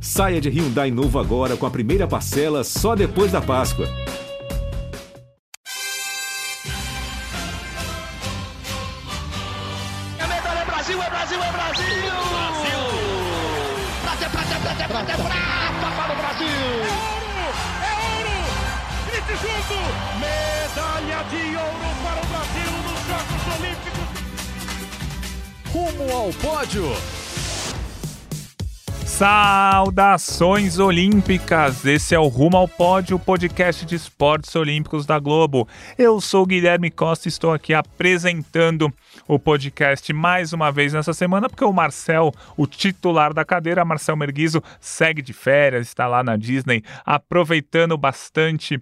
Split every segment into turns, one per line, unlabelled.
Saia de Hyundai novo agora com a primeira parcela só depois da Páscoa.
É medalha, é Brasil, é Brasil, é Brasil! Brasil! Prata, é prata, é prata, é prata, é prata para o Brasil!
É ouro! Grite junto! Medalha de ouro para o Brasil nos Jogos Olímpicos!
Rumo ao pódio!
Saudações olímpicas! Esse é o Rumo ao Pódio, podcast de esportes olímpicos da Globo. Eu sou Guilherme Costa e estou aqui apresentando o podcast mais uma vez nessa semana, porque o Marcel, o titular da cadeira, Marcel Merguizo, segue de férias, está lá na Disney, aproveitando bastante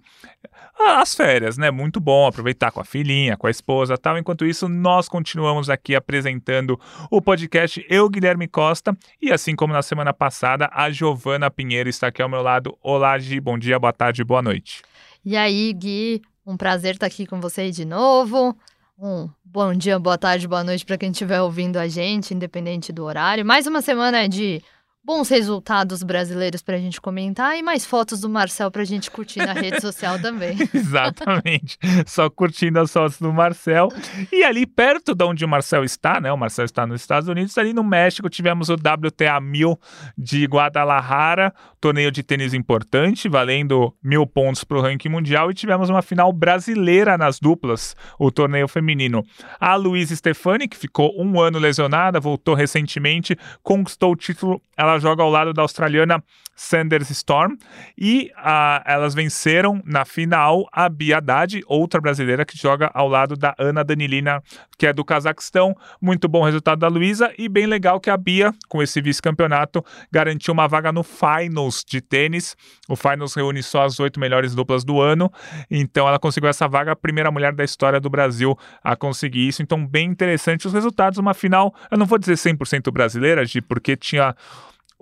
as férias, né? Muito bom aproveitar com a filhinha, com a esposa tal. Enquanto isso, nós continuamos aqui apresentando o podcast Eu, Guilherme Costa, e assim como na semana passada, a Giovana Pinheiro está aqui ao meu lado. Olá, Gi, bom dia, boa tarde, boa noite.
E aí, Gui, um prazer estar aqui com vocês de novo. Um bom dia, boa tarde, boa noite para quem estiver ouvindo a gente, independente do horário. Mais uma semana de bons resultados brasileiros para a gente comentar e mais fotos do Marcel para a gente curtir na rede social também.
Exatamente. Só curtindo as fotos do Marcel. E ali perto de onde o Marcel está, né? O Marcel está nos Estados Unidos, ali no México tivemos o WTA 1000 de Guadalajara, torneio de tênis importante, valendo mil pontos para o ranking mundial e tivemos uma final brasileira nas duplas, o torneio feminino. A Luísa Stefani, que ficou um ano lesionada, voltou recentemente, conquistou o título. Ela ela joga ao lado da australiana Sanders Storm e uh, elas venceram na final a Bia Haddad, outra brasileira que joga ao lado da Ana Danilina, que é do Cazaquistão. Muito bom resultado da Luísa e bem legal que a Bia, com esse vice-campeonato, garantiu uma vaga no Finals de tênis. O Finals reúne só as oito melhores duplas do ano, então ela conseguiu essa vaga, a primeira mulher da história do Brasil a conseguir isso. Então, bem interessante os resultados. Uma final, eu não vou dizer 100% brasileira, Gi, porque tinha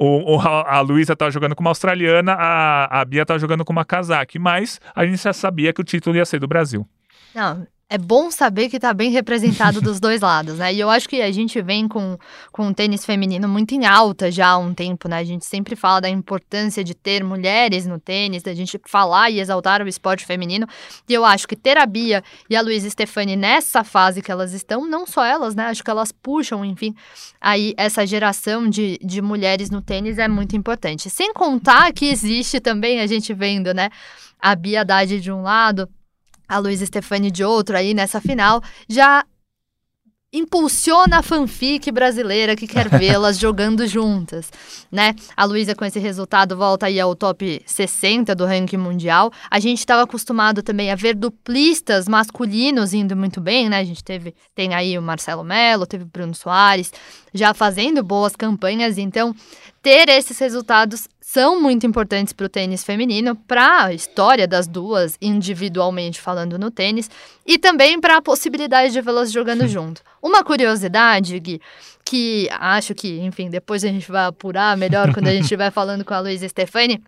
o, o, a Luísa estava jogando com uma australiana, a, a Bia estava jogando com uma casaque, mas a gente já sabia que o título ia ser do Brasil.
Não, é bom saber que está bem representado dos dois lados, né? E eu acho que a gente vem com, com o tênis feminino muito em alta já há um tempo, né? A gente sempre fala da importância de ter mulheres no tênis, da gente falar e exaltar o esporte feminino. E eu acho que ter a Bia e a Luísa Stefani nessa fase que elas estão, não só elas, né? Acho que elas puxam, enfim, aí essa geração de, de mulheres no tênis é muito importante. Sem contar que existe também, a gente vendo, né? A Bia Haddad de um lado, a Luísa Stefani de outro aí nessa final, já impulsiona a fanfic brasileira que quer vê-las jogando juntas, né? A Luísa com esse resultado volta aí ao top 60 do ranking mundial. A gente estava acostumado também a ver duplistas masculinos indo muito bem, né? A gente teve tem aí o Marcelo Melo, teve o Bruno Soares já fazendo boas campanhas, então ter esses resultados são muito importantes para o tênis feminino, para a história das duas, individualmente falando no tênis, e também para a possibilidade de vê-las jogando junto. Uma curiosidade, Gui, que acho que, enfim, depois a gente vai apurar melhor quando a gente estiver falando com a Luísa Stefani,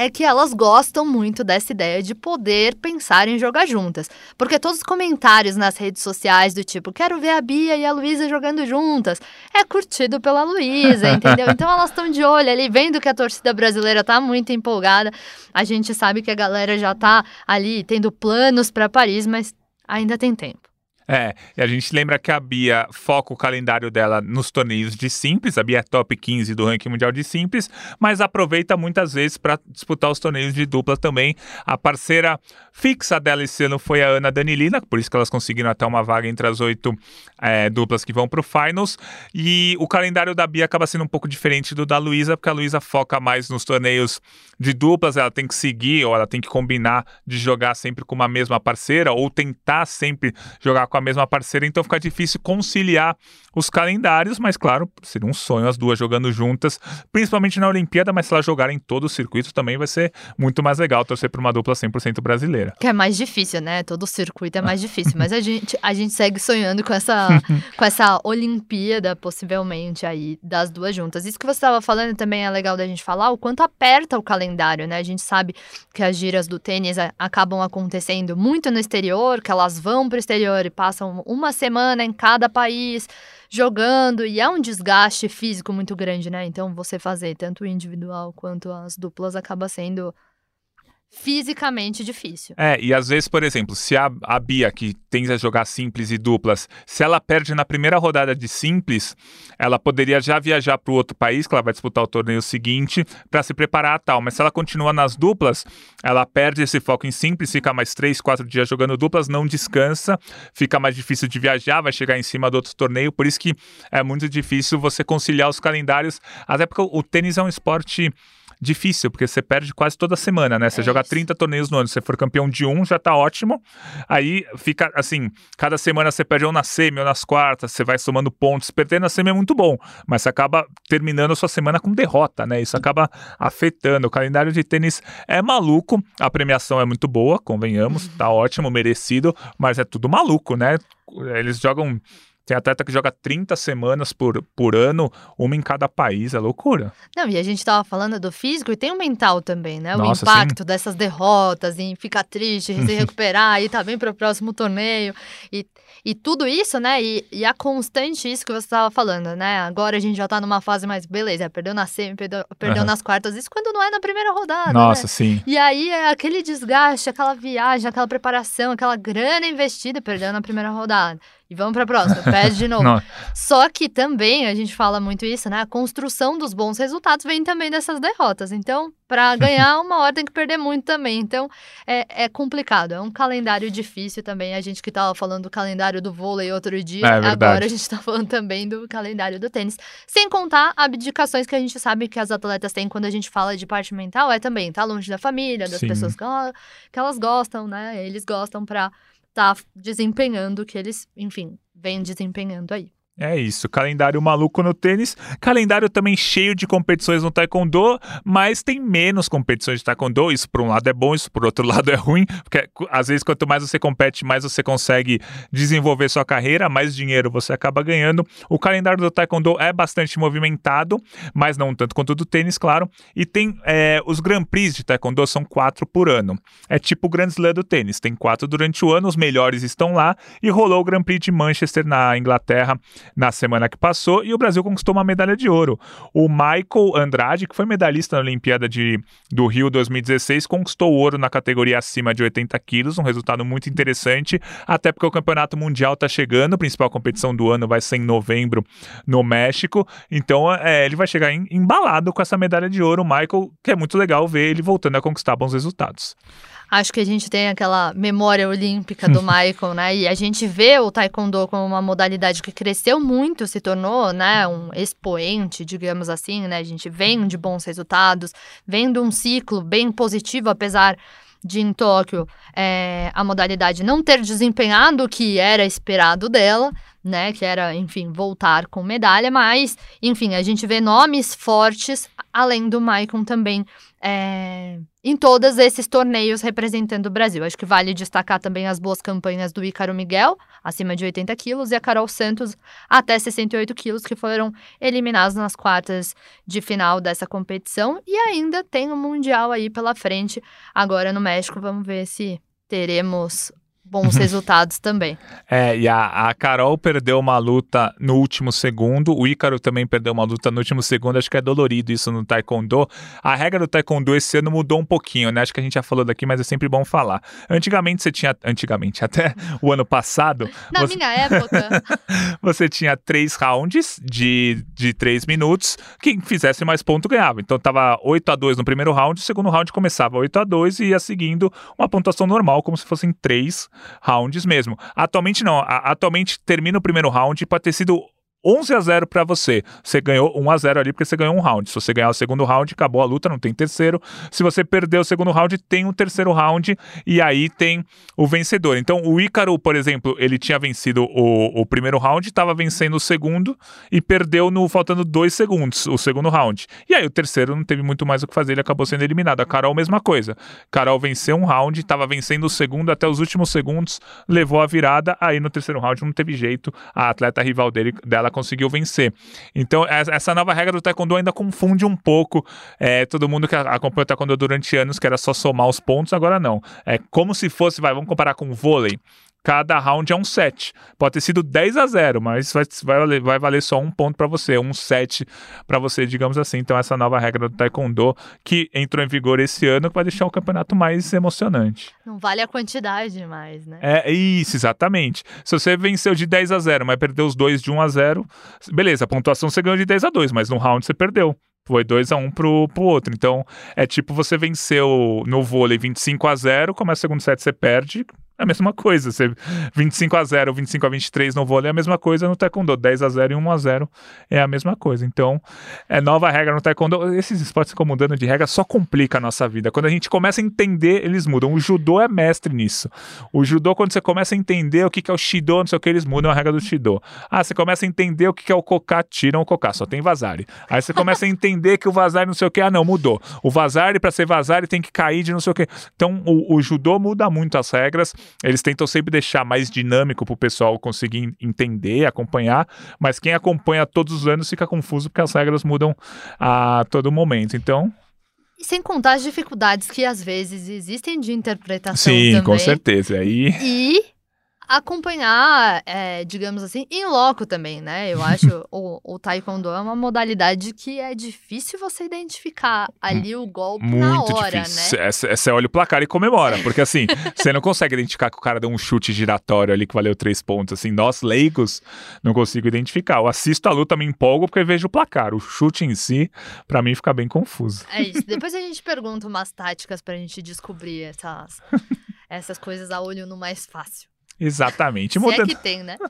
é que elas gostam muito dessa ideia de poder pensar em jogar juntas. Porque todos os comentários nas redes sociais do tipo, quero ver a Bia e a Luísa jogando juntas, é curtido pela Luísa, entendeu? Então elas estão de olho ali, vendo que a torcida brasileira tá muito empolgada. A gente sabe que a galera já tá ali tendo planos para Paris, mas ainda tem tempo.
É, e a gente lembra que a Bia foca o calendário dela nos torneios de simples, a Bia é top 15 do ranking mundial de simples, mas aproveita muitas vezes para disputar os torneios de dupla também. A parceira fixa dela esse ano foi a Ana Danilina, por isso que elas conseguiram até uma vaga entre as oito é, duplas que vão para o Finals. E o calendário da Bia acaba sendo um pouco diferente do da Luísa, porque a Luísa foca mais nos torneios de duplas, ela tem que seguir ou ela tem que combinar de jogar sempre com uma mesma parceira ou tentar sempre jogar com a a mesma parceira, então fica difícil conciliar os calendários, mas claro, seria um sonho as duas jogando juntas, principalmente na Olimpíada, mas se elas jogarem todo o circuito também vai ser muito mais legal torcer para uma dupla 100% brasileira.
Que é mais difícil, né? Todo o circuito é mais difícil, mas a gente, a gente segue sonhando com essa, com essa Olimpíada, possivelmente, aí, das duas juntas. Isso que você estava falando também é legal da gente falar, o quanto aperta o calendário, né? A gente sabe que as giras do tênis acabam acontecendo muito no exterior, que elas vão para o exterior e passam uma semana em cada país jogando e é um desgaste físico muito grande, né? Então você fazer tanto o individual quanto as duplas acaba sendo fisicamente difícil.
É, e às vezes, por exemplo, se a, a Bia, que tende a jogar simples e duplas, se ela perde na primeira rodada de simples, ela poderia já viajar para o outro país, que ela vai disputar o torneio seguinte, para se preparar a tal. Mas se ela continua nas duplas, ela perde esse foco em simples, fica mais três, quatro dias jogando duplas, não descansa, fica mais difícil de viajar, vai chegar em cima do outro torneio. Por isso que é muito difícil você conciliar os calendários, até porque o tênis é um esporte difícil, porque você perde quase toda semana, né? Você
É
joga
isso.
30 torneios no ano, se você for campeão de um, já tá ótimo. Aí fica assim, cada semana você perde ou na semi ou nas quartas, você vai somando pontos. Perder na semi é muito bom, mas você acaba terminando a sua semana com derrota, né? Isso acaba afetando. O calendário de tênis é maluco, a premiação é muito boa, convenhamos, tá ótimo, merecido, mas é tudo maluco, né? Eles jogam. Tem atleta que joga 30 semanas por, por ano, uma em cada país, é loucura.
Não, e a gente tava falando do físico e tem o mental também, né? O
Nossa,
impacto dessas derrotas, em ficar triste, se recuperar, e tá bem pro próximo torneio. E, e tudo isso, né? E, e a constante, isso que você tava falando, né? Agora a gente já tá numa fase mais, beleza, perdeu na semi, perdeu, perdeu
Aham.
nas quartas, isso quando não é na primeira rodada,
Nossa,
né?
sim.
E aí é aquele desgaste, aquela viagem, aquela preparação, aquela grana investida, perdeu na primeira rodada. E vamos pra próxima, perde de novo. Só que também, a gente fala muito isso, né? A construção dos bons resultados vem também dessas derrotas. Então, para ganhar, uma hora tem que perder muito também. Então, é, é complicado. É um calendário difícil também. A gente que tava falando do calendário do vôlei outro dia,
É verdade.
agora a gente tá falando também do calendário do tênis. Sem contar abdicações que a gente sabe que as atletas têm quando a gente fala de parte mental, é também tá longe da família, das
Sim.
pessoas que, ela- que elas gostam, né? Eles gostam pra tá desempenhando o que eles, enfim, vêm desempenhando aí.
É isso, calendário maluco no tênis, calendário também cheio de competições no taekwondo, mas tem menos competições de taekwondo, isso por um lado é bom, isso por outro lado é ruim, porque cu- às vezes quanto mais você compete, mais você consegue desenvolver sua carreira, mais dinheiro você acaba ganhando. O calendário do taekwondo é bastante movimentado, mas não tanto quanto do tênis, claro, e tem é, os Grand Prix de taekwondo são quatro por ano, é tipo o Grand Slam do tênis, tem quatro durante o ano, os melhores estão lá, e rolou o Grand Prix de Manchester na Inglaterra na semana que passou e o Brasil conquistou uma medalha de ouro. O Michael Andrade, que foi medalhista na Olimpíada de, do Rio 2016, conquistou ouro na categoria acima de 80 quilos, um resultado muito interessante, até porque o Campeonato Mundial está chegando, a principal competição do ano vai ser em novembro no México, então é, ele vai chegar em- embalado com essa medalha de ouro, o Michael, que é muito legal ver ele voltando a conquistar bons resultados.
Acho que a gente tem aquela memória olímpica do Michael, né? E a gente vê o taekwondo como uma modalidade que cresceu muito, se tornou, né, um expoente, digamos assim, né? A gente vem de bons resultados, vem de um ciclo bem positivo, apesar de em Tóquio é, a modalidade não ter desempenhado o que era esperado dela, né? Que era, enfim, voltar com medalha, mas, enfim, a gente vê nomes fortes, além do Maicon também é, em todos esses torneios representando o Brasil. Acho que vale destacar também as boas campanhas do Ícaro Miguel, acima de 80 quilos, e a Carol Santos, até 68 quilos, que foram eliminados nas quartas de final dessa competição. E ainda tem o Mundial aí pela frente, agora no México. Vamos ver se teremos bons resultados também.
É, e a, a Carol perdeu uma luta no último segundo, o Ícaro também perdeu uma luta no último segundo, acho que é dolorido isso no Taekwondo. A regra do Taekwondo esse ano mudou um pouquinho, né? Acho que a gente já falou daqui, mas é sempre bom falar. Antigamente você tinha, antigamente, até o ano passado,
Na
você,
minha época,
você tinha três rounds de, de três minutos, quem fizesse mais ponto ganhava. Então tava 8 a 2 no primeiro round, o segundo round começava 8 a 2 e ia seguindo uma pontuação normal, como se fossem três rounds mesmo. Atualmente não, a- atualmente termina o primeiro round pode ter sido 11 a 0 pra você. Você ganhou 1 a 0 ali porque você ganhou um round. Se você ganhar o segundo round, acabou a luta, não tem terceiro. Se você perder o segundo round, tem um terceiro round e aí tem o vencedor. Então, o Ícaro, por exemplo, ele tinha vencido o, o primeiro round, estava vencendo o segundo e perdeu no faltando dois segundos o segundo round. E aí o terceiro não teve muito mais o que fazer, ele acabou sendo eliminado. A Carol, mesma coisa. Carol venceu um round, estava vencendo o segundo até os últimos segundos, levou a virada. Aí no terceiro round não teve jeito, a atleta rival dele, dela conseguiu vencer. Então, essa nova regra do Taekwondo ainda confunde um pouco é, todo mundo que a- acompanha o Taekwondo durante anos, que era só somar os pontos, agora não. É como se fosse, vai, vamos comparar com o vôlei. Cada round é um set. Pode ter sido 10 a 0, mas vai, vai, valer, vai valer só um ponto para você, um set para você, digamos assim. Então, essa nova regra do Taekwondo que entrou em vigor esse ano, que vai deixar o campeonato mais emocionante.
Não vale a quantidade mais, né?
É isso, exatamente. Se você venceu de 10 a 0, mas perdeu os dois de 1 a 0, beleza, a pontuação você ganhou de 10 a 2, mas no round você perdeu. Foi 2 a 1 um pro, pro outro. Então, é tipo você venceu no vôlei 25 a 0, começa o segundo set você perde, é a mesma coisa. Você 25 a 0, 25 a 23 no vôlei é a mesma coisa no taekwondo. 10 a 0 e 1 a 0 é a mesma coisa. Então, é nova regra no taekwondo. Esses esportes ficam mudando de regra só complica a nossa vida. Quando a gente começa a entender, eles mudam. O judô é mestre nisso. O judô, quando você começa a entender o que é o shido, não sei o que, eles mudam a regra do shido. Ah, você começa a entender o que é o koká, tiram o koká, só tem vazare. Aí você começa a entender que o vazare não sei o que, ah não, mudou. O vazare, para ser vazare, tem que cair de não sei o que. Então, o, o judô muda muito as regras. Eles tentam sempre deixar mais dinâmico para o pessoal conseguir entender, acompanhar, mas quem acompanha todos os anos fica confuso porque as regras mudam a todo momento. Então,
e sem contar as dificuldades que às vezes existem de interpretação
sim,
também.
com certeza. Aí
E acompanhar, é, digamos assim, em loco também, né? Eu acho o, o taekwondo é uma modalidade que é difícil você identificar ali o golpe na
muito
hora,
difícil.
né?
É, Você olha o placar e comemora, porque assim, você não consegue identificar que o cara deu um chute giratório ali que valeu três pontos. Assim, nós leigos não consigo identificar. Eu assisto a luta, me empolgo porque vejo o placar. O chute em si, pra mim, fica bem confuso.
É isso. Depois a gente pergunta umas táticas pra gente descobrir essas, essas coisas a olho no mais fácil.
Exatamente.
Se é
Mudando...
que tem, né?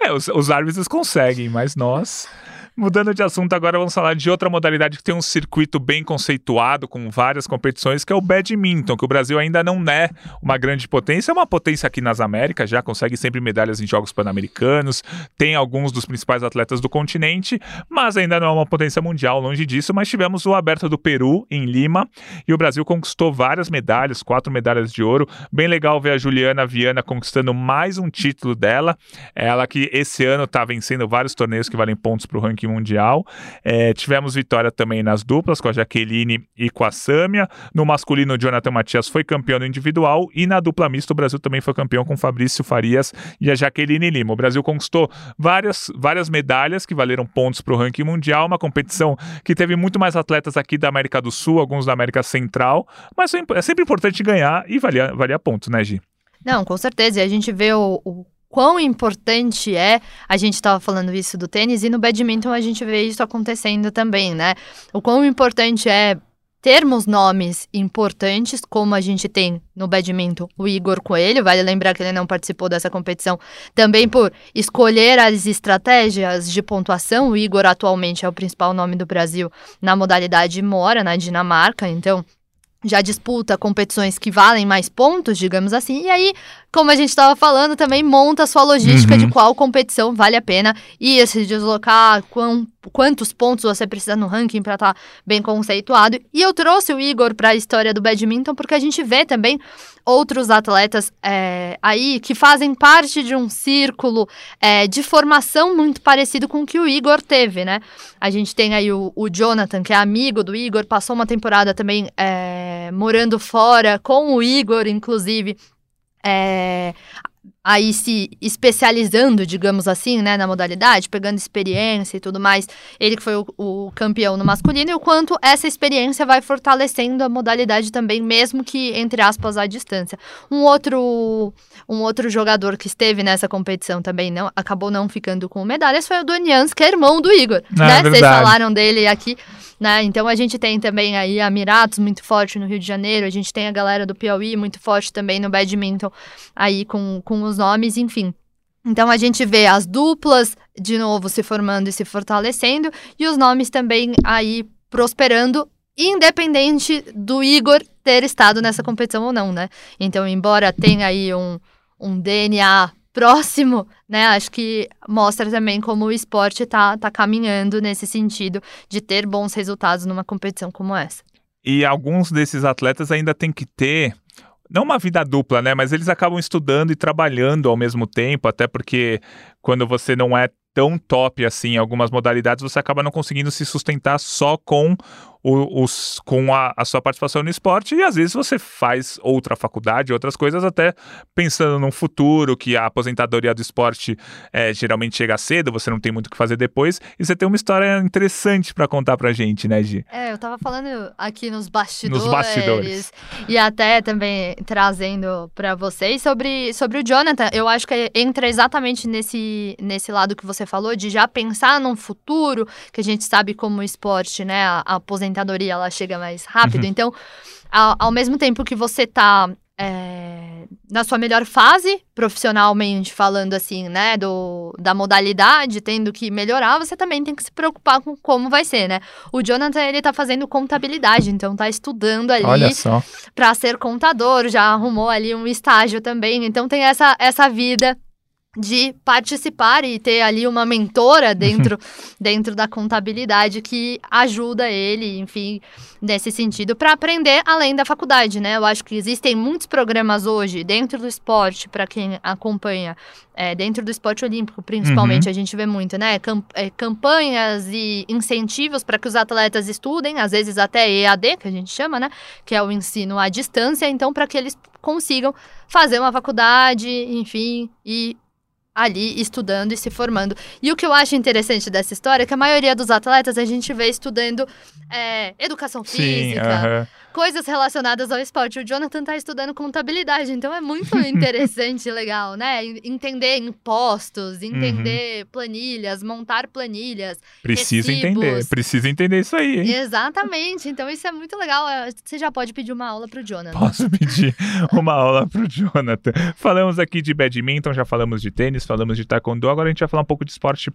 É, os, os árbitros conseguem, mas nós. Mudando de assunto, agora vamos falar de outra modalidade que tem um circuito bem conceituado, com várias competições, que é o badminton, que o Brasil ainda não é uma grande potência, é uma potência aqui nas Américas, já consegue sempre medalhas em Jogos Pan-Americanos, tem alguns dos principais atletas do continente, mas ainda não é uma potência mundial, longe disso. Mas tivemos o Aberto do Peru, em Lima, e o Brasil conquistou várias medalhas, quatro medalhas de ouro. Bem legal ver a Juliana Viana conquistando mais um título dela, ela que esse ano está vencendo vários torneios que valem pontos para o ranking mundial. É, tivemos vitória também nas duplas, com a Jaqueline e com a Sâmia. No masculino, o Jonathan Matias foi campeão no individual. E na dupla mista, o Brasil também foi campeão com Fabrício Farias e a Jaqueline Lima. O Brasil conquistou várias, várias medalhas que valeram pontos para o ranking mundial. Uma competição que teve muito mais atletas aqui da América do Sul, alguns da América Central. Mas é sempre importante ganhar e valia, valia pontos, né, Gi?
Não, com certeza. E a gente vê o, o quão importante é, a gente estava falando isso do tênis, e no badminton a gente vê isso acontecendo também, né? O quão importante é termos nomes importantes, como a gente tem no badminton o Igor Coelho, vale lembrar que ele não participou dessa competição, também por escolher as estratégias de pontuação. O Igor atualmente é o principal nome do Brasil na modalidade mora na Dinamarca, então já disputa competições que valem mais pontos, digamos assim, e aí, como a gente estava falando, também monta a sua logística
Uhum.
de qual competição vale a pena ir se deslocar, quão, quantos pontos você precisa no ranking para estar bem conceituado. E eu trouxe o Igor para a história do badminton porque a gente vê também outros atletas é, aí que fazem parte de um círculo é, de formação muito parecido com o que o Igor teve, né? A gente tem aí o, o Jonathan, que é amigo do Igor, passou uma temporada também é, morando fora com o Igor, inclusive. É, aí se especializando, digamos assim, né, na modalidade, pegando experiência e tudo mais. Ele que foi o, o campeão no masculino e o quanto essa experiência vai fortalecendo a modalidade também, mesmo que entre aspas à distância. Um outro um outro jogador que esteve nessa competição também não acabou não ficando com medalhas foi o Donians, que é irmão do Igor, né? Vocês falaram dele aqui, né? Então a gente tem também aí a Miratos muito forte no Rio de Janeiro, a gente tem a galera do Piauí muito forte também no badminton aí com, com os nomes, enfim. Então a gente vê as duplas de novo se formando e se fortalecendo e os nomes também aí prosperando, independente do Igor ter estado nessa competição ou não, né? Então, embora tenha aí um, um DNA próximo, né? Acho que mostra também como o esporte tá, tá caminhando nesse sentido de ter bons resultados numa competição como essa.
E alguns desses atletas ainda tem que ter não uma vida dupla, né? Mas eles acabam estudando e trabalhando ao mesmo tempo, até porque quando você não é tão top assim em algumas modalidades, você acaba não conseguindo se sustentar só com o, os, com a, a, sua participação no esporte e às vezes você faz outra faculdade, outras coisas, até pensando num futuro que a aposentadoria do esporte é, geralmente chega cedo, você não tem muito o que fazer depois, e você tem uma história interessante para contar pra gente, né, Gi?
É, eu tava falando aqui nos bastidores,
nos bastidores.
e até também trazendo para vocês sobre, sobre o Jonathan. Eu acho que entra exatamente nesse, nesse lado que você falou, de já pensar num futuro, que a gente sabe como esporte, né, a, a aposentadoria ela chega mais rápido. Uhum. Então, ao, ao, mesmo tempo que você tá é, na sua melhor fase, profissionalmente falando assim, né, do, da modalidade, tendo que melhorar, você também tem que se preocupar com como vai ser, né? O Jonathan, ele tá fazendo contabilidade, então tá estudando ali para ser contador, já arrumou ali um estágio também, então tem essa, essa vida de participar e ter ali uma mentora dentro, dentro da contabilidade que ajuda ele, enfim, nesse sentido, para aprender além da faculdade, né? Eu acho que existem muitos programas hoje dentro do esporte, para quem acompanha, é, dentro do esporte olímpico, principalmente, uhum. a gente vê muito, né? Camp é, campanhas e incentivos para que os atletas estudem, às vezes até EAD, que a gente chama, né? Que é o ensino à distância, então, para que eles consigam fazer uma faculdade, enfim, e ali estudando e se formando. E o que eu acho interessante dessa história é que a maioria dos atletas a gente vê estudando é, educação física, Sim, uh -huh coisas relacionadas ao esporte. O Jonathan está estudando contabilidade, então é muito interessante e legal, né? Entender impostos, entender uhum. planilhas, montar planilhas.
Precisa entender, precisa entender isso aí. Hein?
Exatamente, então isso é muito legal. É, você já pode pedir uma aula para o Jonathan.
Posso pedir uma aula para o Jonathan. Falamos aqui de badminton, já falamos de tênis, falamos de taekwondo, agora a gente vai falar um pouco de esporte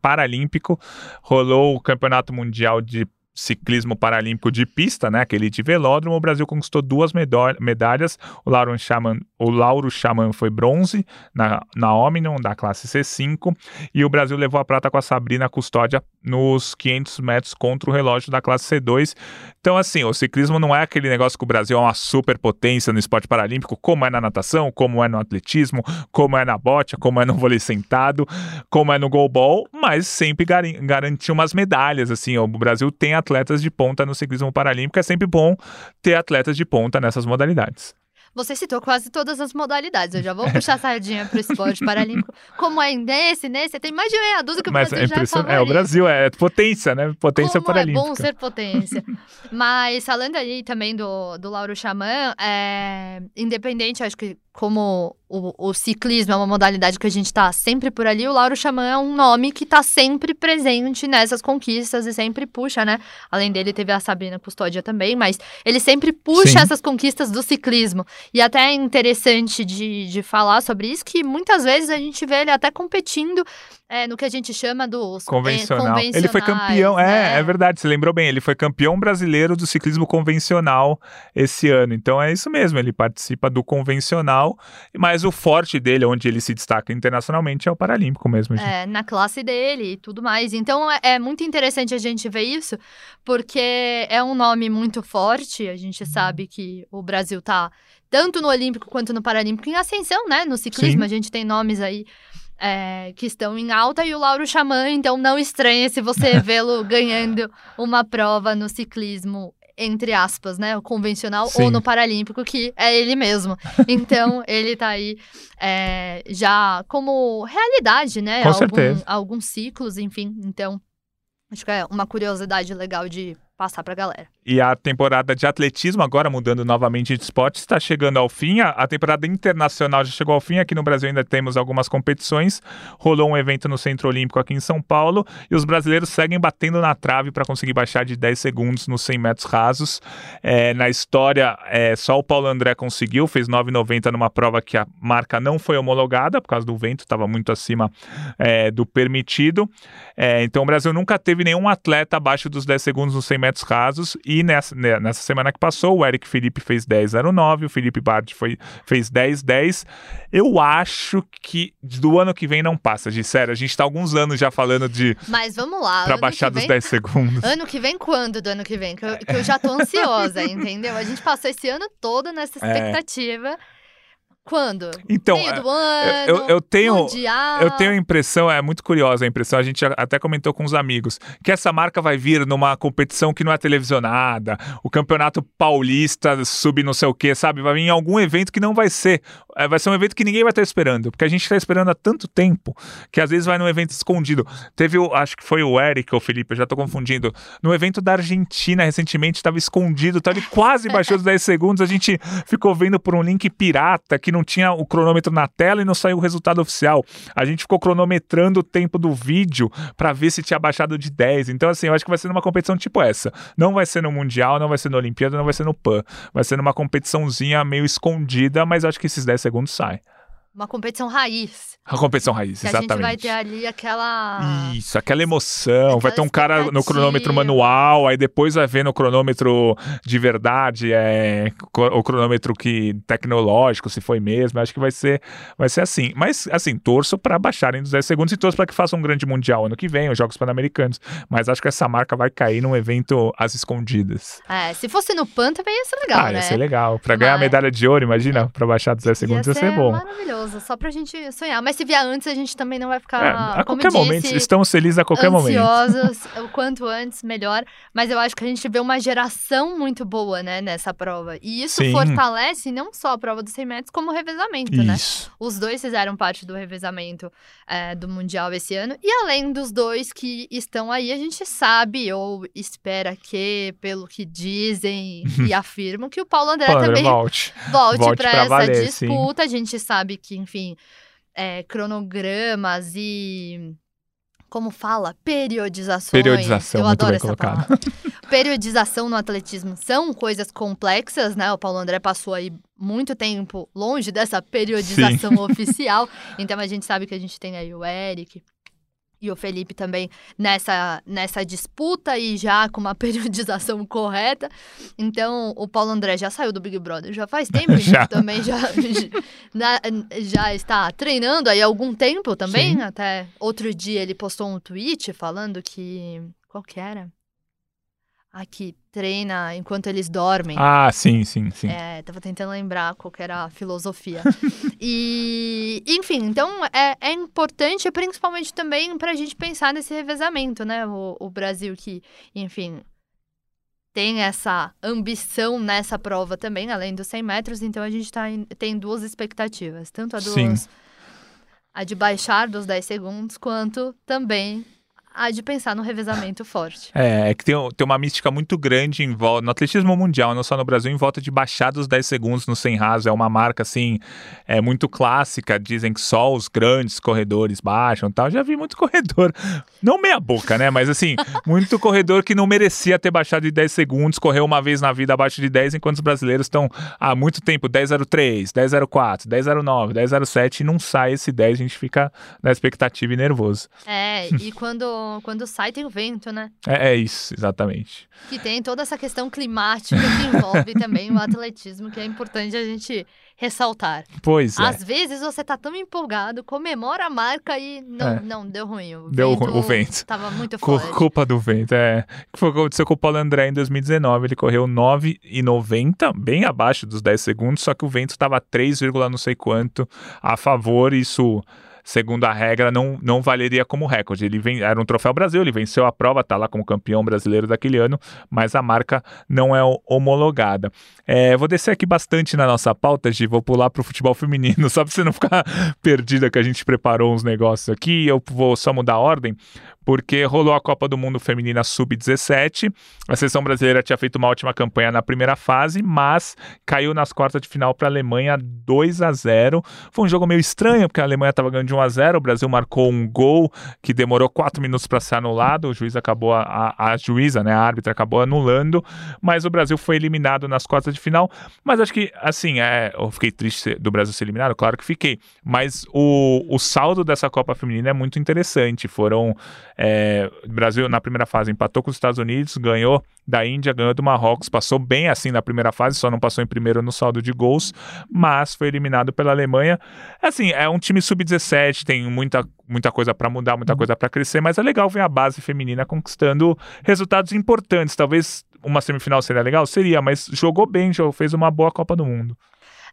paralímpico. Rolou o Campeonato Mundial de ciclismo paralímpico de pista, né, aquele de velódromo, o Brasil conquistou duas medalhas. O Lauro Chaman, o Lauro Chaman foi bronze na, na Omnium, da classe C5, e o Brasil levou a prata com a Sabrina Custódia nos 500 metros contra o relógio da classe C2. Então, assim, o ciclismo não é aquele negócio que o Brasil é uma superpotência no esporte paralímpico, como é na natação, como é no atletismo, como é na bote, como é no vôlei sentado, como é no goalball, mas sempre gar garantiu umas medalhas, assim, o Brasil tem a atletas de ponta no ciclismo paralímpico. É sempre bom ter atletas de ponta nessas modalidades.
Você citou quase todas as modalidades. Eu já vou puxar a sardinha para o esporte paralímpico. Como é nesse, nesse, tem mais de meia dúzia que o Mas Brasil é já é,
é, o Brasil é potência, né? Potência
Como
paralímpica.
é bom ser potência. Mas falando aí também do, do Lauro Xamã, é, independente, acho que como o, o, ciclismo é uma modalidade que a gente está sempre por ali, o Lauro Xamã é um nome que está sempre presente nessas conquistas e sempre puxa, né? Além dele, teve a Sabrina Custódia também, mas ele sempre puxa Sim. essas conquistas do ciclismo. E até é interessante de, de falar sobre isso, que muitas vezes a gente vê ele até competindo é, no que a gente chama dos
convencional. É, ele foi campeão, né? é, é verdade, você lembrou bem, ele foi campeão brasileiro do ciclismo convencional esse ano. Então é isso mesmo, ele participa do convencional, mas o forte dele, onde ele se destaca internacionalmente, é o paralímpico mesmo.
Gente. É, na classe dele e tudo mais. Então é, é muito interessante a gente ver isso, porque é um nome muito forte, a gente sabe que o Brasil tá tanto no Olímpico quanto no Paralímpico em ascensão, né? No ciclismo, Sim. a gente tem nomes aí é, que estão em alta e o Lauro Xamã, então não estranha se você vê-lo ganhando uma prova no ciclismo entre aspas, né? O convencional Sim. ou no Paralímpico, que é ele mesmo. Então, ele tá aí é, já como realidade, né?
Com Algum.
Alguns ciclos, enfim. Então, acho que é uma curiosidade legal de passar pra galera.
E a temporada de atletismo, agora mudando novamente de esporte, está chegando ao fim. A, a, temporada internacional já chegou ao fim. Aqui no Brasil ainda temos algumas competições. Rolou um evento no Centro Olímpico aqui em São Paulo. E os brasileiros seguem batendo na trave para conseguir baixar de 10 segundos nos 100 metros rasos. É, na história, é, só o Paulo André conseguiu, fez 9,90 numa prova que a marca não foi homologada por causa do vento, estava muito acima é, do permitido. É, então o Brasil nunca teve nenhum atleta abaixo dos 10 segundos nos 100 metros metros rasos. E nessa, né, nessa semana que passou, o Eric Felipe fez 10,09, o Felipe Bart foi, fez 10,10. Eu acho que do ano que vem não passa, de sério. A gente tá alguns anos já falando de.
Mas vamos lá.
Pra baixar dos 10 segundos.
Ano que vem quando do ano que vem? Que eu, que eu já tô ansiosa, entendeu? A gente passou esse ano todo nessa é. expectativa. É. Quando?
Então, é,
do ano,
eu- eu tenho-
mundial.
Eu tenho a impressão, é muito curiosa a impressão, a gente até comentou com os amigos, que essa marca vai vir numa competição que não é televisionada, o campeonato paulista sub não sei o que, sabe? Vai vir em algum evento que não vai ser. é, Vai ser um evento que ninguém vai estar esperando, porque a gente está esperando há tanto tempo que às vezes vai num evento escondido. Teve, o, acho que foi o Eric ou o Felipe, eu já tô confundindo, no evento da Argentina recentemente, estava escondido, tá? ele quase baixou os 10 segundos, a gente ficou vendo por um link pirata que não tinha o cronômetro na tela e não saiu o resultado oficial. A gente ficou cronometrando o tempo do vídeo para ver se tinha baixado de 10. Então, assim, eu acho que vai ser numa competição tipo essa. Não vai ser no Mundial, não vai ser na Olimpíada, não vai ser no PAN. Vai ser numa competiçãozinha meio escondida, mas acho que esses 10 segundos saem.
Uma competição raiz.
A competição raiz,
Que a
exatamente.
gente vai ter ali aquela.
Isso, aquela emoção. vai
Aquela
ter um cara no cronômetro manual, aí depois vai ver no cronômetro de verdade, é, o cronômetro que tecnológico, se foi mesmo. Acho que vai ser, vai ser assim. Mas, assim, torço para baixarem dos 10 segundos e torço para que façam um grande mundial ano que vem, os Jogos Pan-Americanos. Mas acho que essa marca vai cair num evento às escondidas.
É, se fosse no PAN também ia ser legal,
ah,
né?
ia ser legal. Para ganhar a
Mas-
medalha de ouro, imagina, para baixar dos 10 segundos ia ser bom.
maravilhoso, só pra gente sonhar. Mas se vier antes, a gente também não vai
É,
ficar.
a
como
qualquer momento, estamos felizes a qualquer momento.
ansiosos, o quanto antes, melhor. Mas eu acho que a gente vê uma geração muito boa, né, nessa prova. E isso
Sim.
fortalece não só a prova dos 100 metros, como o revezamento, né?
Isso.
Os dois fizeram parte do revezamento é, do Mundial esse ano. E além dos dois que estão aí, a gente sabe ou espera que, pelo que dizem e afirmam, que o Paulo André
Paulo
também
volte.
volte,
Volte
para
pra
essa
valer,
disputa. A gente sabe que, enfim, é, cronogramas e. Como fala? Periodizações.
Periodização,
Eu adoro essa
colocado.
palavra. Periodização no atletismo são coisas complexas, né? O Paulo André passou aí muito tempo longe dessa periodização oficial. Então a gente sabe que a gente tem aí o Eric e o Felipe também nessa, nessa disputa e já com uma periodização correta. Então, o Paulo André já saiu do Big Brother já faz tempo, e
Já.
também já, na- já está treinando aí há algum tempo também.
Sim.
Até outro dia ele postou um tweet falando que. Qual que era? Ah, que treina enquanto eles dormem.
Ah, sim, sim, sim.
É, tava tentando lembrar qual que era a filosofia. e, enfim, então é, é importante, principalmente também pra gente pensar nesse revezamento, né? O, o Brasil que, enfim, tem essa ambição nessa prova também, além dos 100 metros, então a gente tá em- tem duas expectativas, tanto a
Sim.
dos a de baixar dos 10 segundos, quanto também a de pensar no revezamento forte.
É, é que tem, tem uma mística muito grande em volta, no atletismo mundial, não só no Brasil, em volta de baixar dos 10 segundos no 100 raso. É uma marca, assim, é muito clássica. Dizem que só os grandes corredores baixam e tal. Já vi muito corredor, não meia boca, né? Mas, assim, muito corredor que não merecia ter baixado de 10 segundos, correu uma vez na vida abaixo de 10, enquanto os brasileiros estão há muito tempo 10.03, 10.04, 10.09, 10.07 e não sai esse 10, a gente fica na expectativa e nervoso.
É, e quando, quando sai tem o vento, né?
É, é isso, exatamente.
Que tem toda essa questão climática que envolve também o atletismo, que é importante a gente ressaltar.
Pois é.
Às vezes você tá tão empolgado, comemora a marca e não,
É.
não deu ruim. O
Deu
vento
ruim, o vento.
Tava muito forte.
Culpa do vento, é. Foi o que aconteceu com o Paulo André em 2019. Ele correu 9,90, bem abaixo dos 10 segundos, só que o vento estava 3, vírgula não sei quanto a favor. Isso, segundo a regra, não, não valeria como recorde. Ele ven- era um troféu Brasil, ele venceu a prova, tá lá como campeão brasileiro daquele ano, mas a marca não é o- homologada. É, vou descer aqui bastante na nossa pauta, Gi, vou pular pro futebol feminino, só pra você não ficar perdida que a gente preparou uns negócios aqui. Eu vou só mudar a ordem porque rolou a Copa do Mundo Feminina Sub-17. A seleção brasileira tinha feito uma ótima campanha na primeira fase, mas caiu nas quartas de final para a Alemanha 2 a 0. Foi um jogo meio estranho, porque a Alemanha estava ganhando de 1 a 0. O Brasil marcou um gol que demorou 4 minutos para ser anulado. O juiz acabou a, a, juíza, né, a árbitra acabou anulando, mas o Brasil foi eliminado nas quartas de final. Mas acho que assim, é, eu fiquei triste do Brasil ser eliminado, claro que fiquei. Mas o, o saldo dessa Copa Feminina é muito interessante. Foram é, Brasil, na primeira fase, empatou com os Estados Unidos, ganhou da Índia, ganhou do Marrocos, passou bem assim na primeira fase, só não passou em primeiro no saldo de gols, mas foi eliminado pela Alemanha. Assim, é um time sub-17, tem muita, muita coisa para mudar, muita coisa para crescer, mas é legal ver a base feminina conquistando resultados importantes. Talvez uma semifinal seria legal? Seria, mas jogou bem, fez uma boa Copa do Mundo.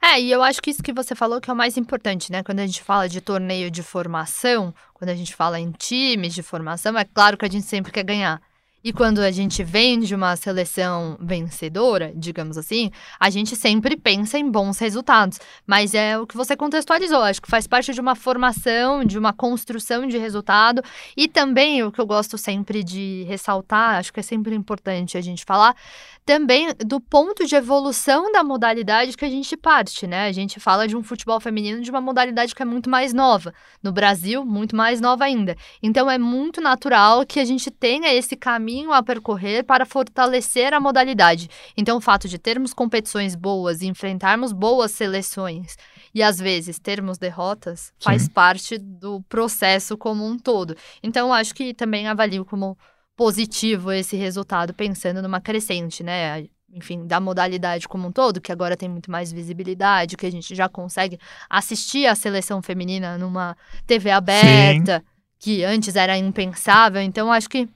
É, e eu acho que isso que você falou que é o mais importante, né? Quando a gente fala de torneio de formação, quando a gente fala em times de formação, é claro que a gente sempre quer ganhar. E quando a gente vem de uma seleção vencedora, digamos assim, a gente sempre pensa em bons resultados. Mas é o que você contextualizou, acho que faz parte de uma formação, de uma construção de resultado. E também o que eu gosto sempre de ressaltar, acho que é sempre importante a gente falar, também do ponto de evolução da modalidade que a gente parte, né? A gente fala de um futebol feminino de uma modalidade que é muito mais nova. No Brasil, muito mais nova ainda. Então é muito natural que a gente tenha esse caminho a percorrer para fortalecer a modalidade. Então o fato de termos competições boas e enfrentarmos boas seleções e às vezes termos derrotas faz
Sim.
parte do processo como um todo. Então acho que também avalio como positivo esse resultado, pensando numa crescente, né? Enfim, da modalidade como um todo, que agora tem muito mais visibilidade, que a gente já consegue assistir a seleção feminina numa TV aberta, que antes era impensável. Então, acho que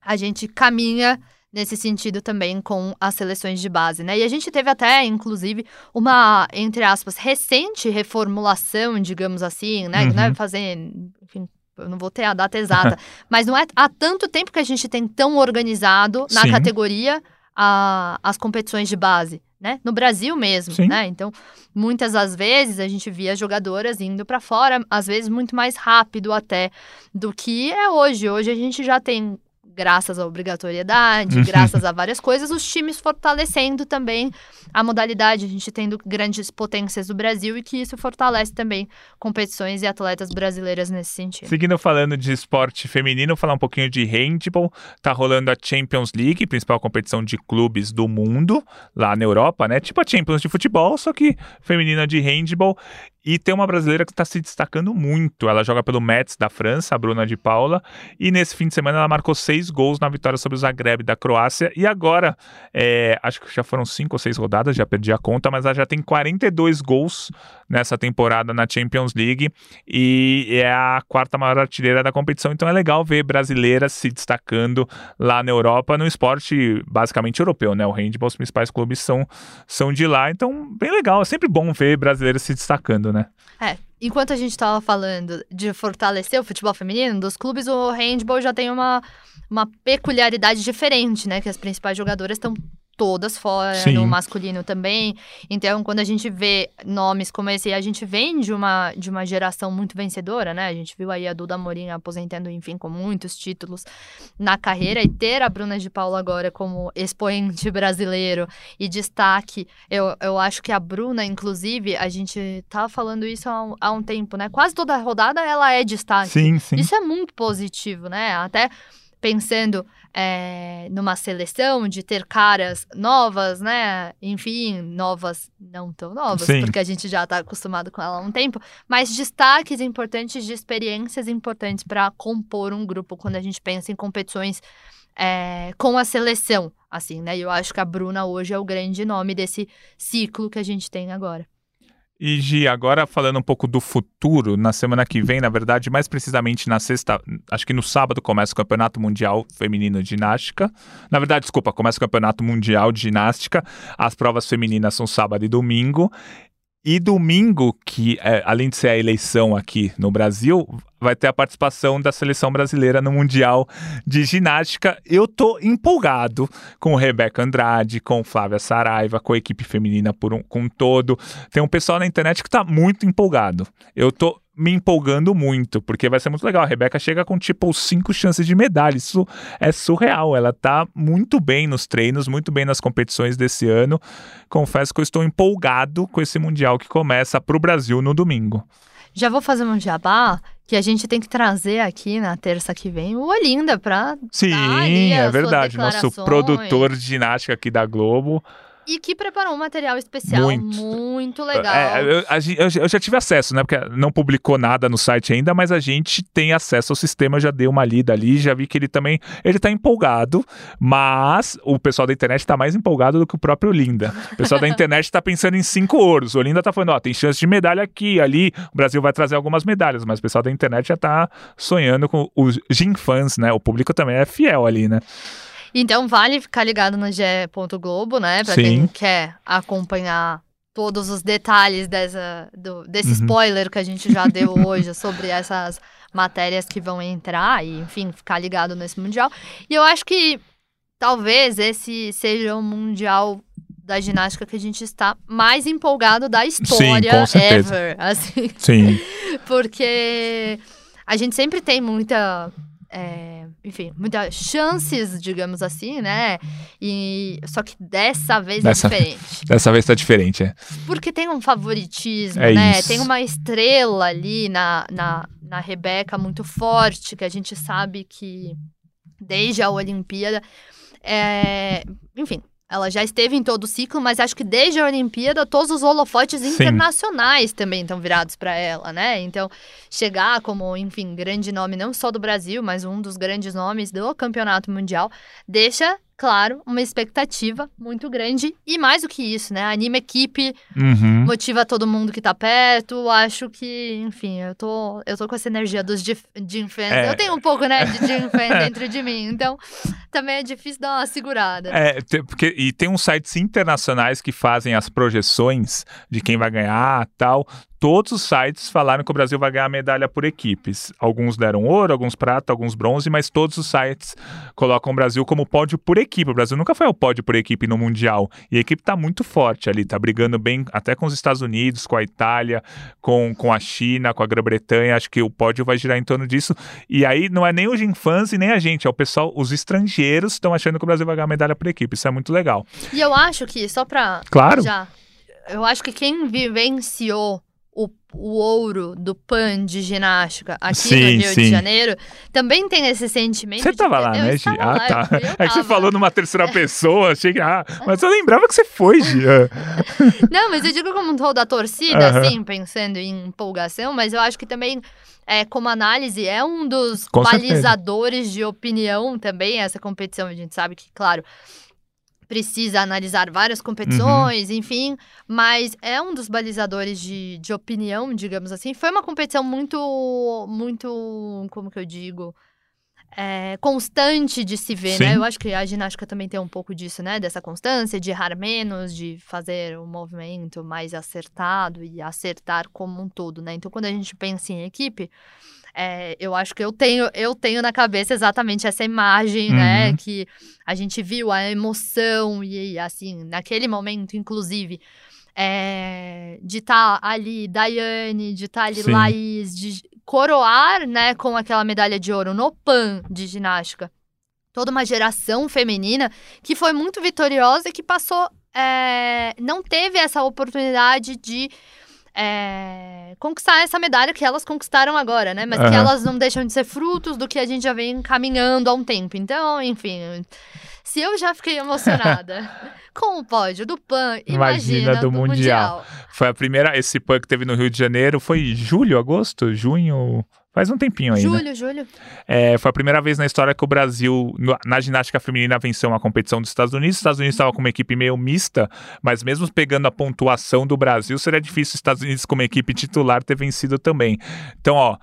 a gente caminha nesse sentido também com as seleções de base, né? E a gente teve até, inclusive, uma, entre aspas, recente reformulação, digamos assim, né?
Uhum.
Não é fazer, enfim, eu não vou ter a data exata, mas não é há tanto tempo que a gente tem tão organizado na
Sim.
categoria a- as competições de base. Né? No Brasil mesmo,
Sim.
né? Então, muitas das vezes a gente via jogadoras indo para fora, às vezes muito mais rápido até do que é hoje. Hoje a gente já tem, graças à obrigatoriedade, graças a várias coisas, os times fortalecendo também a modalidade, a gente tendo grandes potências do Brasil e que isso fortalece também competições e atletas brasileiras nesse sentido.
Seguindo falando de esporte feminino, falar um pouquinho de handball. Tá rolando a Champions League, principal competição de clubes do mundo, lá na Europa, né? Tipo a Champions de futebol, só que feminina de handball. E tem uma brasileira que está se destacando muito. Ela joga pelo Metz da França, a Bruna de Paula. E nesse fim de semana ela marcou seis gols na vitória sobre o Zagreb da Croácia. E agora, é, acho que já foram cinco ou seis rodadas, já perdi a conta, mas ela já tem 42 gols nessa temporada na Champions League. E é a quarta maior artilheira da competição. Então é legal ver brasileiras se destacando lá na Europa, no esporte basicamente europeu, né? O handball, os principais clubes são, são de lá. Então, bem legal. É sempre bom ver brasileiras se destacando, né?
É, enquanto a gente estava falando de fortalecer o futebol feminino dos clubes, o handball já tem uma, uma peculiaridade diferente, né? Que as principais jogadoras estão todas fora,
Sim.
no masculino também. Então, quando a gente vê nomes como esse, a gente vem de uma, de uma geração muito vencedora, né? A gente viu aí a Duda Morim aposentando, enfim, com muitos títulos na carreira. E ter a Bruna de Paula agora como expoente brasileiro e destaque eu, eu acho que a Bruna, inclusive, a gente tava falando isso há um, há um tempo, né? Quase toda rodada ela é destaque.
Sim, sim.
Isso é muito positivo, né? Até pensando é, numa seleção de ter caras novas, né? Enfim, novas, não tão novas,
Sim.
porque a gente já tá acostumado com ela há um tempo, mas destaques importantes de experiências importantes para compor um grupo quando a gente pensa em competições é, com a seleção, assim, né? E eu acho que a Bruna hoje é o grande nome desse ciclo que a gente tem agora.
E Gi, agora falando um pouco do futuro, na semana que vem, na verdade, mais precisamente na sexta, acho que no sábado começa o Campeonato Mundial Feminino de Ginástica. Na verdade, desculpa, começa o Campeonato Mundial de Ginástica. As provas femininas são sábado e domingo. E domingo, que é, além de ser a eleição aqui no Brasil, vai ter a participação da seleção brasileira no Mundial de Ginástica. Eu tô empolgado com Rebeca Andrade, com Flávia Saraiva, com a equipe feminina por um, com todo. Tem um pessoal na internet que tá muito empolgado. Eu tô me empolgando muito, porque vai ser muito legal. A Rebeca chega com tipo cinco chances de medalha. Isso é surreal. Ela tá muito bem nos treinos, muito bem nas competições desse ano. Confesso que eu estou empolgado com esse Mundial que começa pro Brasil no domingo.
Já vou fazer um jabá que a gente tem que trazer aqui na terça que vem o Olinda pra
Sim, é verdade. Nosso produtor de ginástica aqui da Globo.
E que preparou um material especial
Muito.
muito, legal.
É, eu, eu- eu já tive acesso, né? Porque não publicou nada no site ainda, mas a gente tem acesso ao sistema, já dei uma lida ali, já vi que ele também. Ele tá empolgado, mas o pessoal da internet tá mais empolgado do que o próprio Linda. O pessoal da internet tá pensando em cinco ouros. O Linda tá falando, ó, tem chance de medalha aqui, ali. O Brasil vai trazer algumas medalhas, mas o pessoal da internet já tá sonhando com os Gin fãs, né? O público também é fiel ali, né?
Então vale ficar ligado no ge.globo, né? Pra
Sim.
quem quer acompanhar todos os detalhes dessa, do, desse
Uhum.
spoiler que a gente já deu hoje sobre essas matérias que vão entrar e, enfim, ficar ligado nesse Mundial. E eu acho que talvez esse seja o Mundial da ginástica que a gente está mais empolgado da história
certeza.
ever, assim.
Sim.
Porque a gente sempre tem muita. é, enfim, muitas chances, digamos assim, né? E só que dessa vez
Dessa-
é diferente.
Dessa vez tá diferente, é.
Porque tem um favoritismo,
É
né?
isso.
Tem uma estrela ali na, na, na Rebeca muito forte, que a gente sabe que desde a Olimpíada. é, enfim, ela já esteve em todo o ciclo, mas acho que desde a Olimpíada todos os holofotes
Sim.
internacionais também estão virados para ela, né? Então, chegar como, enfim, grande nome não só do Brasil, mas um dos grandes nomes do campeonato mundial, deixa, claro, uma expectativa muito grande. E mais do que isso, né? Anima a equipe,
Uhum.
motiva todo mundo que tá perto. Acho que, enfim, eu tô, eu tô com essa energia dos Jim fans.
É.
Eu tenho um pouco, né, de Jim fans dentro de mim. Então, também é difícil dar uma segurada.
É, porque, e tem uns sites internacionais que fazem as projeções de quem vai ganhar tal. Todos os sites falaram que o Brasil vai ganhar medalha por equipes. Alguns deram ouro, alguns prata, alguns bronze, mas todos os sites colocam o Brasil como pódio por equipe. O Brasil nunca foi o pódio por equipe no Mundial. E a equipe tá muito forte ali, tá brigando bem até com os Estados Unidos, com a Itália, com, com a China, com a Grã-Bretanha. Acho que o pódio vai girar em torno disso. E aí não é nem os fãs e nem a gente, é o pessoal, os estrangeiros estão achando que o Brasil vai ganhar medalha por equipe. Isso é muito legal.
E eu acho que, só pra.
Claro.
Já. Eu acho que quem vivenciou o, ouro do PAN de ginástica aqui
Sim,
no Rio
sim.
de Janeiro também tem esse sentimento.
Você
de
tava
que-
lá,
eu
né, Gi?
estava
Ah,
lá,
tá. É que você falou numa terceira pessoa, achei que. Ah, mas eu lembrava que você foi, Gi.
Não, mas eu digo como um todo da torcida,
Aham.
assim, pensando em empolgação, mas eu acho que também, é, como análise, é um dos
Com certeza.
balizadores de opinião também, essa competição. A gente sabe que, claro, precisa analisar várias competições,
Uhum.
enfim, mas é um dos balizadores de, de opinião, digamos assim. Foi uma competição muito, muito, como que eu digo? é, constante de se ver, né?
Sim.
Eu acho que a ginástica também tem um pouco disso, né? Dessa constância, de errar menos, de fazer um movimento mais acertado e acertar como um todo, né? Então, quando a gente pensa em equipe, é, eu acho que eu tenho, eu tenho na cabeça exatamente essa imagem, né?
Uhum.
Que a gente viu a emoção e, assim, naquele momento, inclusive, é, de estar ali Daiane, de estar ali
Sim.
Laís, de coroar, né, com aquela medalha de ouro no PAN de ginástica. Toda uma geração feminina que foi muito vitoriosa e que passou, é, não teve essa oportunidade de é, conquistar essa medalha que elas conquistaram agora, né? Mas que
Aham.
elas não deixam de ser frutos do que a gente já vem caminhando há um tempo. Então, enfim, se eu já fiquei emocionada com o pódio do PAN,
Imagina
imagina,
do
do,
Mundial.
mundial.
Foi a primeira. Esse PAN que teve no Rio de Janeiro foi julho, agosto, junho. Faz um tempinho aí, né?
Julho, julho.
É, foi a primeira vez na história que o Brasil, na ginástica feminina, venceu uma competição dos Estados Unidos. Os Estados Unidos estava com uma equipe meio mista, mas mesmo pegando a pontuação do Brasil, seria difícil os Estados Unidos, como equipe titular, ter vencido também. Então, ó,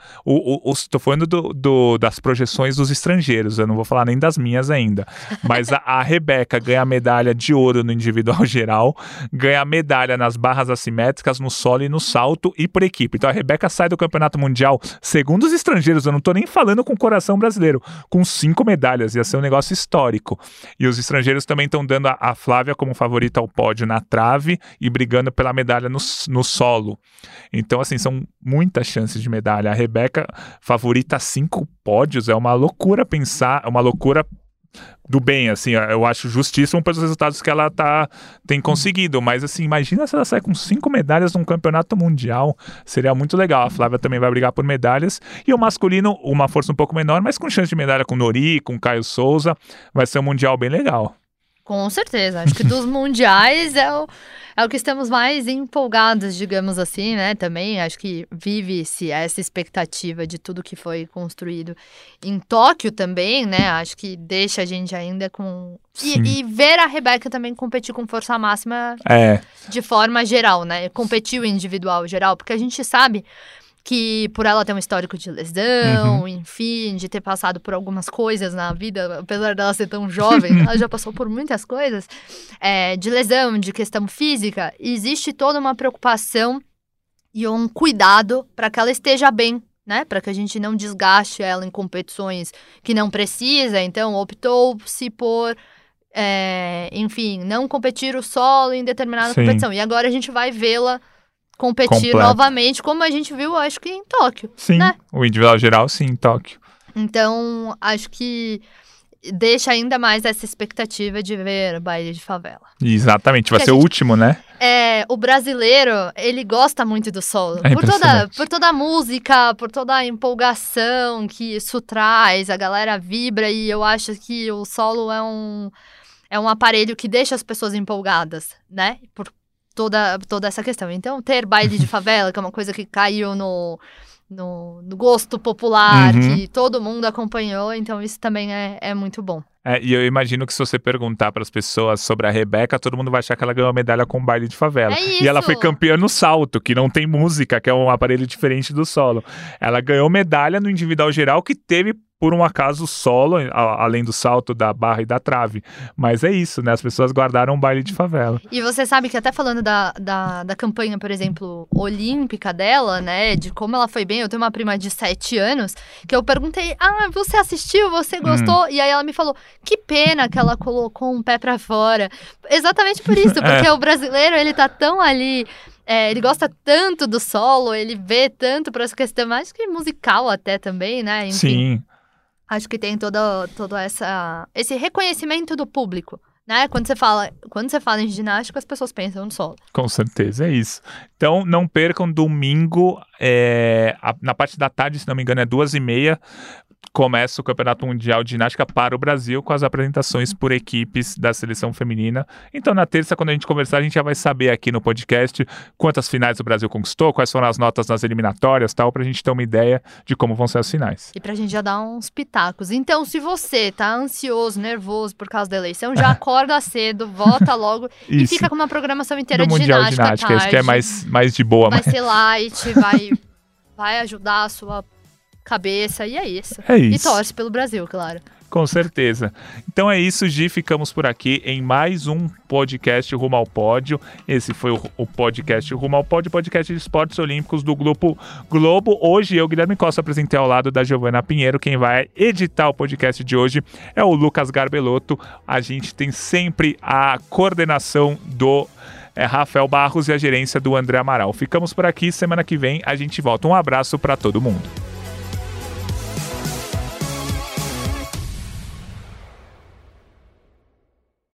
tô falando do, do- das projeções dos estrangeiros, eu não vou falar nem das minhas ainda. Mas a, a Rebeca ganha a medalha de ouro no individual geral, ganha a medalha nas barras assimétricas, no solo e no salto e por equipe. Então a Rebeca sai do campeonato mundial, segundo os estrangeiros, eu não tô nem falando com o coração brasileiro, com cinco medalhas, ia ser um negócio histórico. E os estrangeiros também estão dando a, a Flávia como favorita ao pódio na trave e brigando pela medalha no, no solo. Então, assim, são muitas chances de medalha. A Rebeca favorita cinco pódios, é uma loucura pensar, é uma loucura do bem, assim, eu acho justíssimo pelos resultados que ela tá, tem conseguido, mas assim, imagina se ela sai com cinco medalhas num campeonato mundial, seria muito legal, a Flávia também vai brigar por medalhas, e o masculino, uma força um pouco menor, mas com chance de medalha com Nori, com Caio Souza, vai ser um mundial bem legal.
Com certeza. Acho que dos mundiais é o, é o que estamos mais empolgados, digamos assim, né? Também acho que vive-se essa expectativa de tudo que foi construído em Tóquio também, né? Acho que deixa a gente ainda com. E, e ver a Rebeca também competir com força máxima
É,
de forma geral, né? Competir o individual geral, porque a gente sabe que por ela ter um histórico de lesão,
Uhum.
enfim, de ter passado por algumas coisas na vida, apesar dela ser tão jovem, ela já passou por muitas coisas, é, de lesão, de questão física, existe toda uma preocupação e um cuidado para que ela esteja bem. Né, para que a gente não desgaste ela em competições que não precisa, então optou-se por é, enfim, não competir o solo em determinada
Sim.
competição. E agora a gente vai vê-la competir
Completa.
novamente, como a gente viu, acho que em Tóquio.
Sim,
né?
o individual geral, sim, em Tóquio.
Então, acho que deixa ainda mais essa expectativa de ver baile de favela.
Exatamente, vai
Que a
ser o
gente-
último, né?
É, o brasileiro, ele gosta muito do solo.
É
por, toda, por toda a música, por toda a empolgação que isso traz, a galera vibra e eu acho que o solo é um, é um aparelho que deixa as pessoas empolgadas, né? Por toda, toda essa questão. Então, ter baile de favela, que é uma coisa que caiu no, no, no gosto popular,
Uhum.
que todo mundo acompanhou, então isso também é, é muito bom.
É, e eu imagino que se você perguntar para as pessoas sobre a Rebeca, todo mundo vai achar que ela ganhou a medalha com baile de favela.
É
E ela foi campeã no salto, que não tem música, que é um aparelho diferente do solo. Ela ganhou medalha no individual geral, que teve, por um acaso, solo, além do salto da barra e da trave. Mas é isso, né? As pessoas guardaram o baile de favela.
E você sabe que até falando da, da, da campanha, por exemplo, olímpica dela, né? De como ela foi bem, eu tenho uma prima de 7 anos, que eu perguntei, ah, você assistiu, você gostou? E aí ela me falou, que pena que ela colocou um pé pra fora. Exatamente por isso, porque o brasileiro, ele tá tão ali. é, ele gosta tanto do solo, ele vê tanto pra essa questão, acho que musical até também, né? Enfim,
Sim.
Acho que tem todo, todo essa, esse reconhecimento do público, né? Quando você fala, quando você fala em ginástica, as pessoas pensam no solo.
Com certeza, é isso. Então, não percam domingo, é, a- na parte da tarde, se não me engano, é duas e meia. Começa o Campeonato Mundial de Ginástica para o Brasil com as apresentações por equipes da seleção feminina. Então, na terça, quando a gente conversar, a gente já vai saber aqui no podcast quantas finais o Brasil conquistou, quais foram as notas nas eliminatórias, tal, para a gente ter uma ideia de como vão ser as finais.
E pra gente já dar uns pitacos. Então, se você tá ansioso, nervoso por causa da eleição, já acorda cedo, vota logo e fica com uma programação inteira
Do
de
Mundial de
ginástica,
Ginástica, esse que é
tarde.
mais, mais de boa.
Vai
mas
ser light, vai, vai ajudar a sua cabeça, e é isso.
É
E
isso.
torce pelo Brasil, claro.
Com certeza. Então é isso, Gi. Ficamos por aqui em mais um podcast Rumo ao Pódio. Esse foi o, o podcast Rumo ao Pódio, podcast de esportes olímpicos do Grupo Globo. Hoje eu, Guilherme Costa, apresentei ao lado da Giovana Pinheiro. Quem vai editar o podcast de hoje é o Lucas Garbelotto. A gente tem sempre a coordenação do é, Rafael Barros e a gerência do André Amaral. Ficamos por aqui. Semana que vem a gente volta. Um abraço para todo mundo.